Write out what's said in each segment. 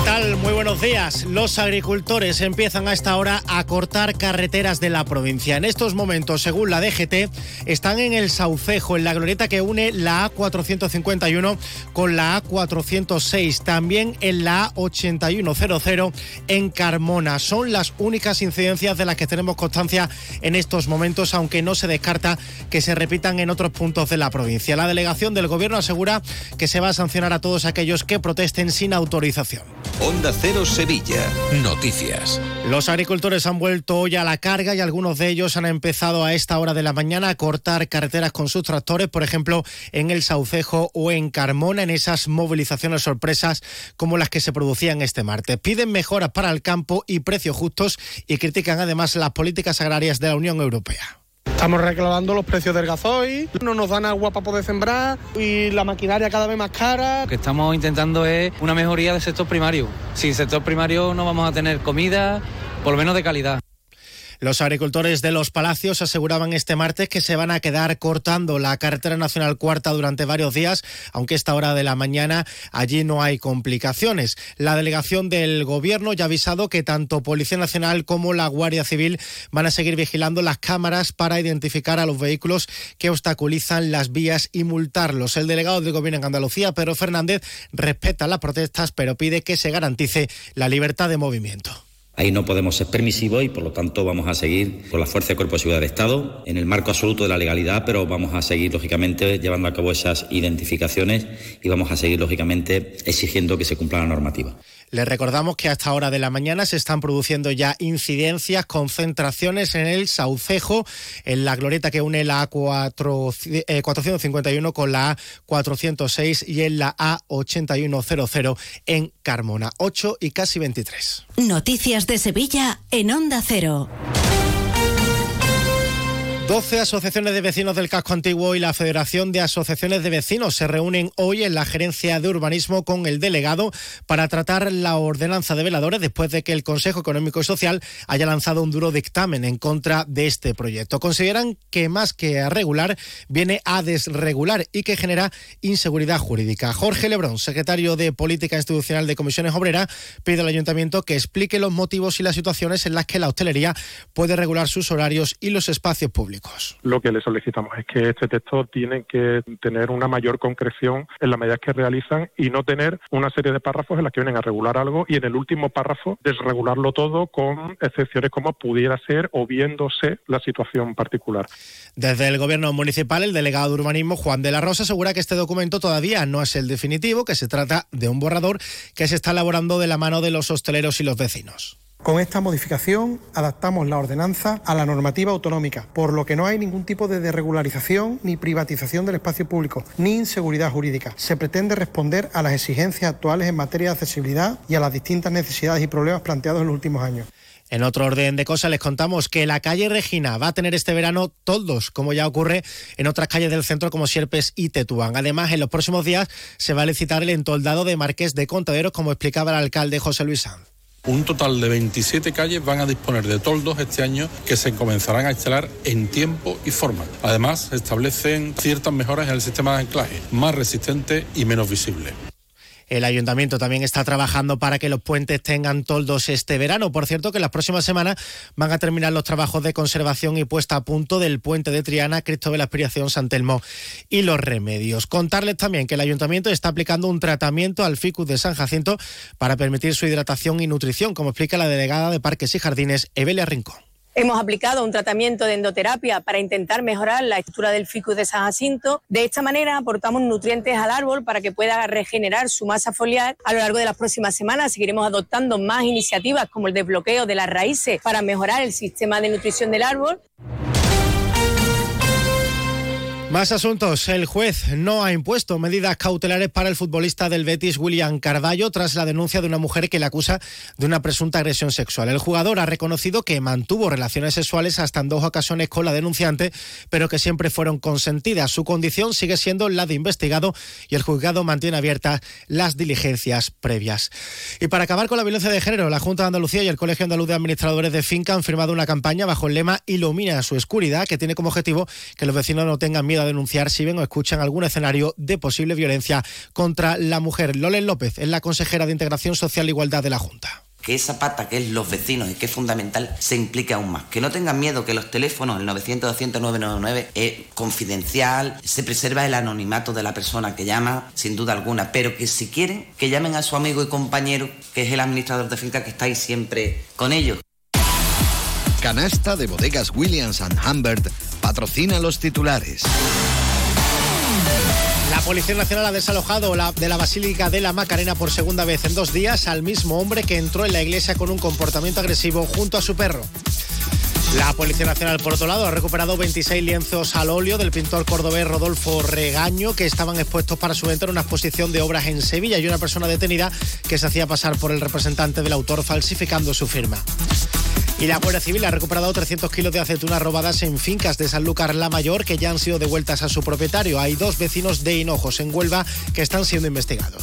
¿Qué tal? Muy buenos días. Los agricultores empiezan a esta hora a cortar carreteras de la provincia. En estos momentos, según la DGT, están en el Saucejo, en la glorieta que une la A451 con la A406. También en la A8100 en Carmona. Son las únicas incidencias de las que tenemos constancia en estos momentos, aunque no se descarta que se repitan en otros puntos de la provincia. La delegación del Gobierno asegura que se va a sancionar a todos aquellos que protesten sin autorización. Onda Cero Sevilla. Noticias. Los agricultores han vuelto hoy a la carga y algunos de ellos han empezado a esta hora de la mañana a cortar carreteras con sus tractores, por ejemplo, en el Saucejo o en Carmona, en esas movilizaciones sorpresas como las que se producían este martes. Piden mejoras para el campo y precios justos y critican además las políticas agrarias de la Unión Europea. Estamos reclamando los precios del gasoil, no nos dan agua para poder sembrar y la maquinaria cada vez más cara. Lo que estamos intentando es una mejoría del sector primario. Sin sector primario no vamos a tener comida, por lo menos de calidad. Los agricultores de los Palacios aseguraban este martes que se van a quedar cortando la carretera nacional cuarta durante varios días, aunque esta hora de la mañana allí no hay complicaciones. La delegación del Gobierno ya ha avisado que tanto Policía Nacional como la Guardia Civil van a seguir vigilando las cámaras para identificar a los vehículos que obstaculizan las vías y multarlos. El delegado del Gobierno en Andalucía, Pedro Fernández, respeta las protestas, pero pide que se garantice la libertad de movimiento. Ahí no podemos ser permisivos y por lo tanto vamos a seguir con la Fuerza de Cuerpo de Seguridad del Estado en el marco absoluto de la legalidad, pero vamos a seguir lógicamente llevando a cabo esas identificaciones y vamos a seguir lógicamente exigiendo que se cumpla la normativa. Les recordamos que a esta hora de la mañana se están produciendo ya incidencias, concentraciones en el Saucejo, en la glorieta que une la A451 con la A406 y en la A8100 en Carmona. 8 y casi 23. Noticias de Sevilla en Onda Cero. 12 asociaciones de vecinos del casco antiguo y la Federación de Asociaciones de Vecinos se reúnen hoy en la Gerencia de Urbanismo con el delegado para tratar la ordenanza de veladores después de que el Consejo Económico y Social haya lanzado un duro dictamen en contra de este proyecto. Consideran que más que a regular viene a desregular y que genera inseguridad jurídica. Jorge Lebrón, secretario de Política Institucional de Comisiones Obreras, pide al Ayuntamiento que explique los motivos y las situaciones en las que la hostelería puede regular sus horarios y los espacios públicos. Lo que le solicitamos es que este texto tiene que tener una mayor concreción en las medidas que realizan y no tener una serie de párrafos en las que vienen a regular algo y en el último párrafo desregularlo todo con excepciones como pudiera ser o viéndose la situación particular. Desde el Gobierno municipal, el delegado de urbanismo Juan de la Rosa asegura que este documento todavía no es el definitivo, que se trata de un borrador que se está elaborando de la mano de los hosteleros y los vecinos. Con esta modificación adaptamos la ordenanza a la normativa autonómica, por lo que no hay ningún tipo de desregularización ni privatización del espacio público, ni inseguridad jurídica. Se pretende responder a las exigencias actuales en materia de accesibilidad y a las distintas necesidades y problemas planteados en los últimos años. En otro orden de cosas les contamos que la calle Regina va a tener este verano toldos, como ya ocurre en otras calles del centro como Sierpes y Tetuán. Además, en los próximos días se va a licitar el entoldado de Marqués de Contaderos, como explicaba el alcalde José Luis Sanz. Un total de 27 calles van a disponer de toldos este año que se comenzarán a instalar en tiempo y forma. Además, establecen ciertas mejoras en el sistema de anclaje, más resistente y menos visible. El ayuntamiento también está trabajando para que los puentes tengan toldos este verano. Por cierto, que las próximas semanas van a terminar los trabajos de conservación y puesta a punto del puente de Triana, la Aspiración, San Telmo y los remedios. Contarles también que el ayuntamiento está aplicando un tratamiento al ficus de San Jacinto para permitir su hidratación y nutrición, como explica la delegada de Parques y Jardines, Evelia Rincón. Hemos aplicado un tratamiento de endoterapia para intentar mejorar la estructura del ficus de San Jacinto. De esta manera aportamos nutrientes al árbol para que pueda regenerar su masa foliar. A lo largo de las próximas semanas seguiremos adoptando más iniciativas como el desbloqueo de las raíces para mejorar el sistema de nutrición del árbol. Más asuntos. El juez no ha impuesto medidas cautelares para el futbolista del Betis, William Carballo, tras la denuncia de una mujer que le acusa de una presunta agresión sexual. El jugador ha reconocido que mantuvo relaciones sexuales hasta en dos ocasiones con la denunciante, pero que siempre fueron consentidas. Su condición sigue siendo la de investigado y el juzgado mantiene abiertas las diligencias previas. Y para acabar con la violencia de género, la Junta de Andalucía y el Colegio Andaluz de Administradores de Finca han firmado una campaña bajo el lema Ilumina su oscuridad, que tiene como objetivo que los vecinos no tengan miedo a denunciar si ven o escuchan algún escenario de posible violencia contra la mujer. Lolen López es la consejera de Integración Social e Igualdad de la Junta que esa pata que es los vecinos y que es fundamental se implique aún más. Que no tengan miedo que los teléfonos, el 900 200 999 es confidencial, se preserva el anonimato de la persona que llama, sin duda alguna, pero que si quieren, que llamen a su amigo y compañero, que es el administrador de finca que está ahí siempre con ellos. Canasta de bodegas Williams ⁇ Humbert patrocina los titulares. La Policía Nacional ha desalojado la, de la Basílica de la Macarena por segunda vez en dos días al mismo hombre que entró en la iglesia con un comportamiento agresivo junto a su perro. La Policía Nacional, por otro lado, ha recuperado 26 lienzos al óleo del pintor cordobés Rodolfo Regaño que estaban expuestos para su venta en una exposición de obras en Sevilla y una persona detenida que se hacía pasar por el representante del autor falsificando su firma. Y la Guardia Civil ha recuperado 300 kilos de aceitunas robadas en fincas de Sanlúcar la Mayor que ya han sido devueltas a su propietario. Hay dos vecinos de Hinojos en Huelva que están siendo investigados.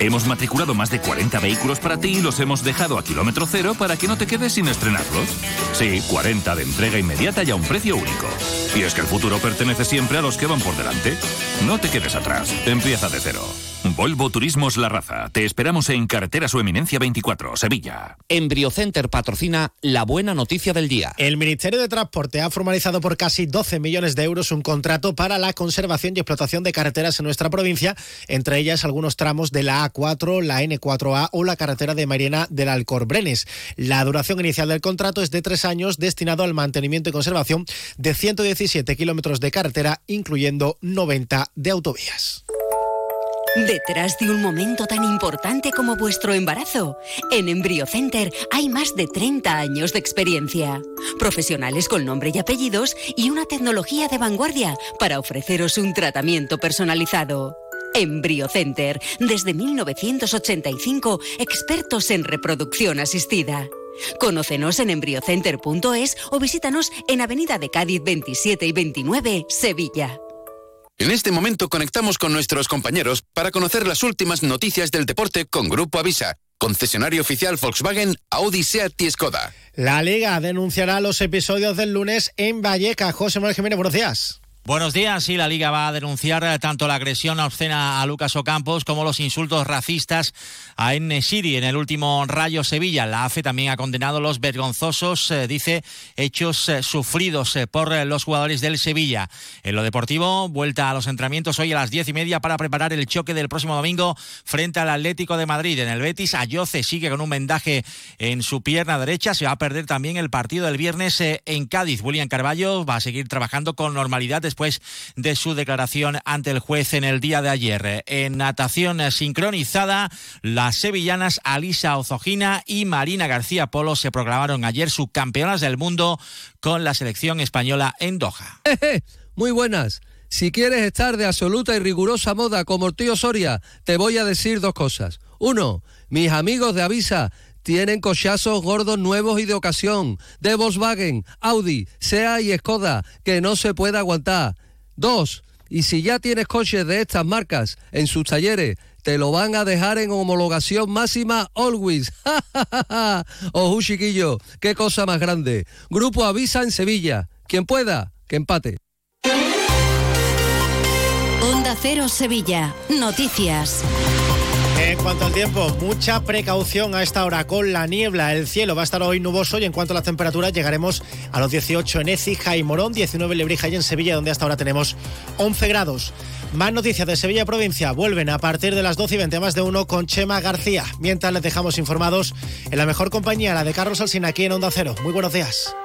Hemos matriculado más de 40 vehículos para ti y los hemos dejado a kilómetro cero para que no te quedes sin estrenarlos. Sí, 40 de entrega inmediata y a un precio único. Y es que el futuro pertenece siempre a los que van por delante. No te quedes atrás. Empieza de cero. Volvo Turismos La Raza. Te esperamos en Carretera Su Eminencia 24, Sevilla. Embriocenter patrocina la buena noticia del día. El Ministerio de Transporte ha formalizado por casi 12 millones de euros un contrato para la conservación y explotación de carreteras en nuestra provincia, entre ellas algunos tramos de la A4, la N4A o la carretera de Mariana del Alcorbrenes. La duración inicial del contrato es de tres años destinado al mantenimiento y conservación de 117 kilómetros de carretera, incluyendo 90 de autovías. Detrás de un momento tan importante como vuestro embarazo, en EmbryoCenter hay más de 30 años de experiencia. Profesionales con nombre y apellidos y una tecnología de vanguardia para ofreceros un tratamiento personalizado. EmbryoCenter, desde 1985, expertos en reproducción asistida. Conócenos en embryocenter.es o visítanos en Avenida de Cádiz 27 y 29, Sevilla. En este momento conectamos con nuestros compañeros para conocer las últimas noticias del deporte con Grupo Avisa, concesionario oficial Volkswagen, Audi, Seat y Skoda. La Liga denunciará los episodios del lunes en Valleca. José Manuel Jiménez, buenos días. Buenos días. Sí, la Liga va a denunciar eh, tanto la agresión obscena a Lucas Ocampos como los insultos racistas a Enesiri en el último Rayo Sevilla. La AFE también ha condenado los vergonzosos, eh, dice, hechos eh, sufridos por los jugadores del Sevilla. En lo deportivo, vuelta a los entrenamientos hoy a las diez y media para preparar el choque del próximo domingo frente al Atlético de Madrid. En el Betis, Ayoce sigue con un vendaje en su pierna derecha. Se va a perder también el partido del viernes en Cádiz. William Carballo va a seguir trabajando con normalidad después de su declaración ante el juez en el día de ayer. En natación sincronizada, las sevillanas Alisa Ozogina y Marina García Polo se proclamaron ayer subcampeonas del mundo con la selección española en Doha. Muy buenas. Si quieres estar de absoluta y rigurosa moda como el tío Soria, te voy a decir dos cosas. Uno, mis amigos de Avisa tienen cochazos gordos nuevos y de ocasión, de Volkswagen, Audi, SEA y Skoda, que no se puede aguantar. Dos, y si ya tienes coches de estas marcas en sus talleres, te lo van a dejar en homologación máxima always. Ojo, chiquillo, qué cosa más grande. Grupo Avisa en Sevilla. Quien pueda, que empate. Onda Cero Sevilla. Noticias. En cuanto al tiempo, mucha precaución a esta hora con la niebla. El cielo va a estar hoy nuboso y en cuanto a las temperaturas llegaremos a los 18 en Écija y Morón, 19 en Lebrija y en Sevilla, donde hasta ahora tenemos 11 grados. Más noticias de Sevilla Provincia vuelven a partir de las 12 y 20 más de uno con Chema García. Mientras les dejamos informados en la mejor compañía, la de Carlos Alsina, aquí en Onda Cero. Muy buenos días.